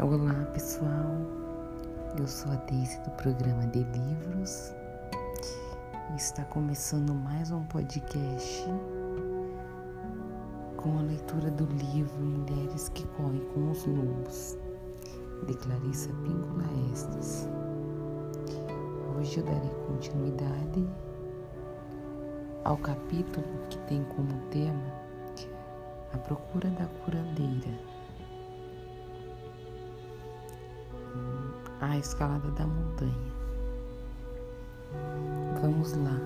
Olá pessoal, eu sou a Daisy do programa de livros. E está começando mais um podcast com a leitura do livro Mulheres que Correm com os Lobos, de Clarissa Píncula Estes. Hoje eu darei continuidade ao capítulo que tem como tema A Procura da Curandeira a escalada da montanha. Vamos lá.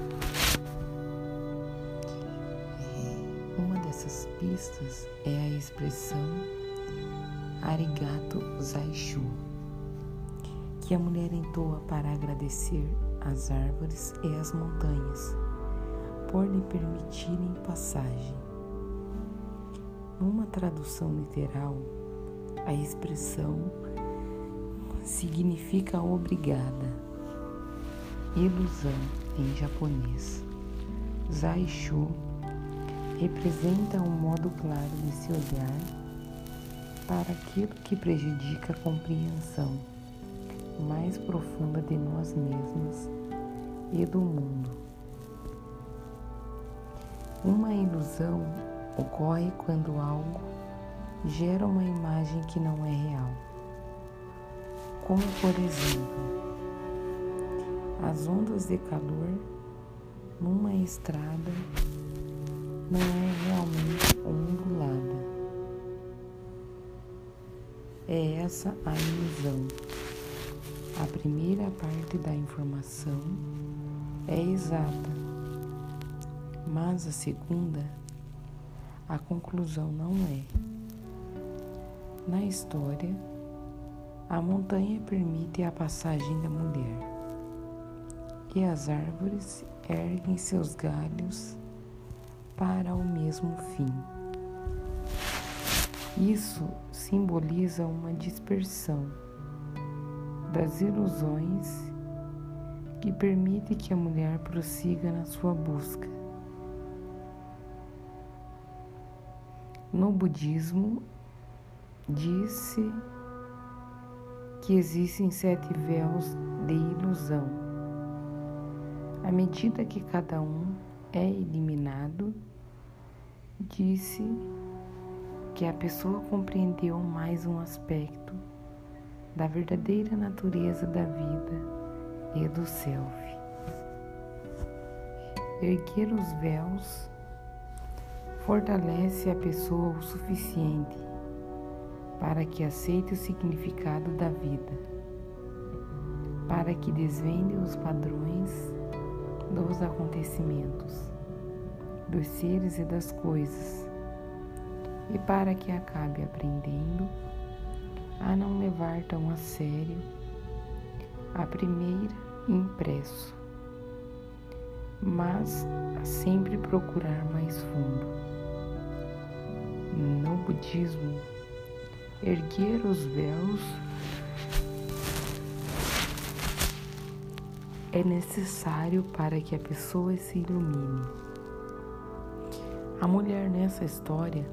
É, uma dessas pistas é a expressão Arigato Zaishu, que a mulher entoa para agradecer as árvores e as montanhas por lhe permitirem passagem. Numa tradução literal, a expressão significa obrigada. Ilusão em japonês. Zaishu representa um modo claro de se olhar para aquilo que prejudica a compreensão mais profunda de nós mesmos e do mundo. Uma ilusão ocorre quando algo gera uma imagem que não é real como por exemplo as ondas de calor numa estrada não é realmente ondulada. É essa a ilusão. A primeira parte da informação é exata, mas a segunda, a conclusão não é. Na história, a montanha permite a passagem da mulher, e as árvores erguem seus galhos para o mesmo fim. Isso simboliza uma dispersão das ilusões que permite que a mulher prossiga na sua busca. No budismo, disse que existem sete véus de ilusão. À medida que cada um é eliminado, disse que a pessoa compreendeu mais um aspecto da verdadeira natureza da vida e do self. Erguer os véus fortalece a pessoa o suficiente para que aceite o significado da vida, para que desvende os padrões dos acontecimentos, dos seres e das coisas, e para que acabe aprendendo a não levar tão a sério a primeira impresso, mas a sempre procurar mais fundo. No budismo, erguer os véus é necessário para que a pessoa se ilumine. A mulher nessa história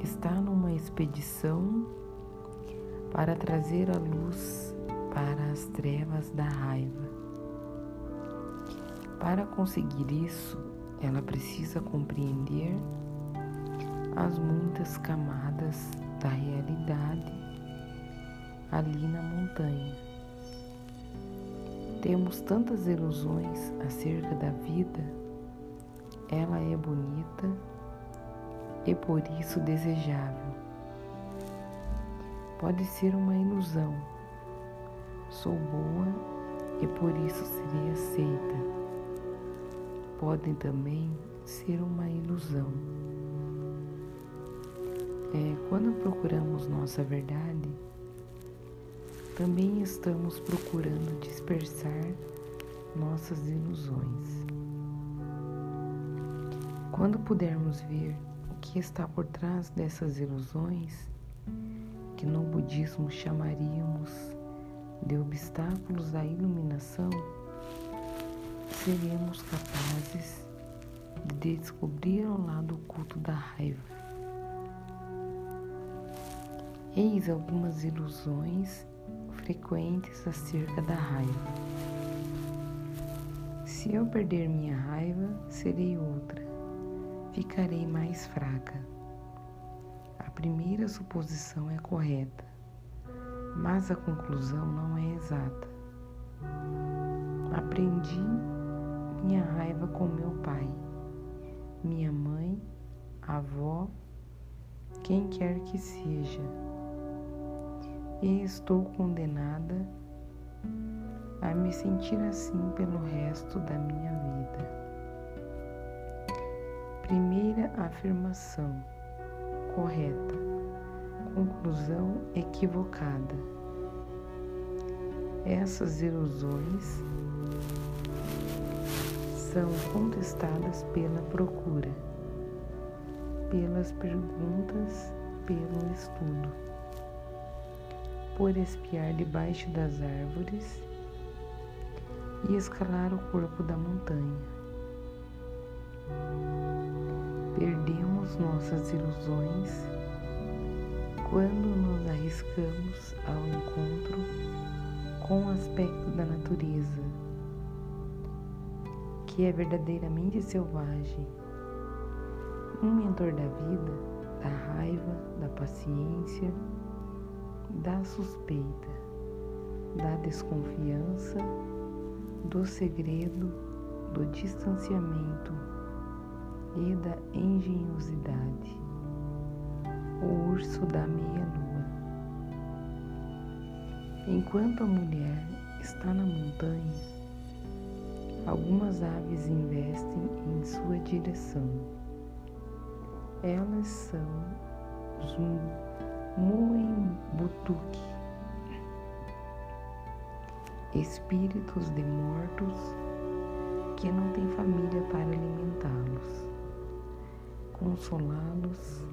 está numa expedição para trazer a luz para as trevas da raiva. Para conseguir isso, ela precisa compreender as muitas camadas da realidade ali na montanha. Temos tantas ilusões acerca da vida, ela é bonita e por isso desejável. Pode ser uma ilusão. Sou boa e por isso serei aceita. Podem também ser uma ilusão é, quando procuramos nossa verdade, também estamos procurando dispersar nossas ilusões. Quando pudermos ver o que está por trás dessas ilusões, que no budismo chamaríamos de obstáculos à iluminação, seremos capazes de descobrir o lado oculto da raiva Eis algumas ilusões frequentes acerca da raiva. Se eu perder minha raiva, serei outra, ficarei mais fraca. A primeira suposição é correta, mas a conclusão não é exata. Aprendi minha raiva com meu pai, minha mãe, avó, quem quer que seja e estou condenada a me sentir assim pelo resto da minha vida. Primeira afirmação correta, conclusão equivocada. Essas ilusões são contestadas pela procura, pelas perguntas, pelo estudo por espiar debaixo das árvores e escalar o corpo da montanha. Perdemos nossas ilusões quando nos arriscamos ao encontro com o aspecto da natureza, que é verdadeiramente selvagem. Um mentor da vida, da raiva, da paciência, da suspeita, da desconfiança, do segredo, do distanciamento e da engenhosidade. O urso da meia-lua. Enquanto a mulher está na montanha, algumas aves investem em sua direção. Elas são os Muembutuque, espíritos de mortos que não têm família para alimentá-los, consolá-los,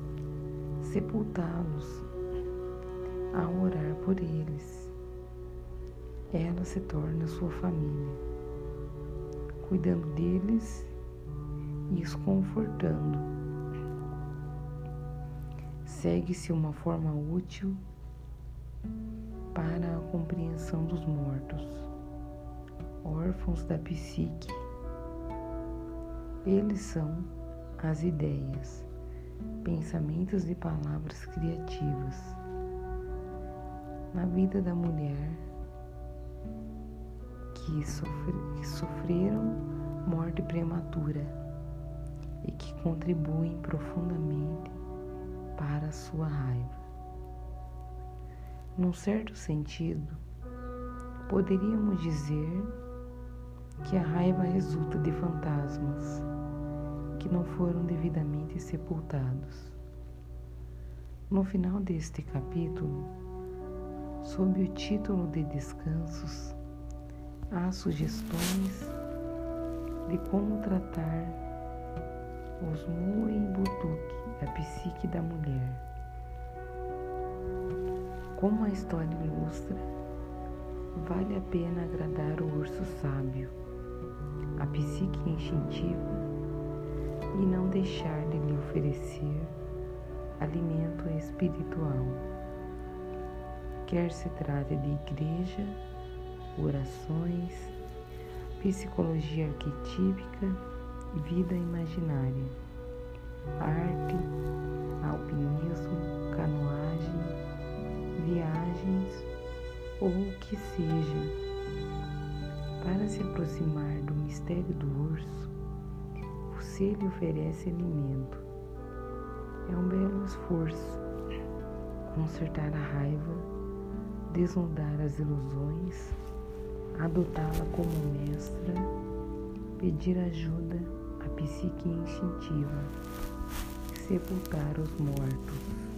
sepultá-los, a orar por eles. Ela se torna sua família, cuidando deles e os confortando segue-se uma forma útil para a compreensão dos mortos, órfãos da psique. Eles são as ideias, pensamentos e palavras criativas. Na vida da mulher que, sofre, que sofreram morte prematura e que contribuem profundamente para a sua raiva. Num certo sentido, poderíamos dizer que a raiva resulta de fantasmas que não foram devidamente sepultados. No final deste capítulo, sob o título de Descansos, há sugestões de como tratar os Muembutuque a psique da mulher. Como a história ilustra, vale a pena agradar o urso sábio, a psique instintiva e não deixar de lhe oferecer alimento espiritual. Quer se trate de igreja, orações, psicologia arquetípica vida imaginária arte, alpinismo, canoagem, viagens ou o que seja. Para se aproximar do mistério do urso, você lhe oferece alimento. É um belo esforço consertar a raiva, desnudar as ilusões, adotá-la como mestra, pedir ajuda psique instintiva sepultar os mortos.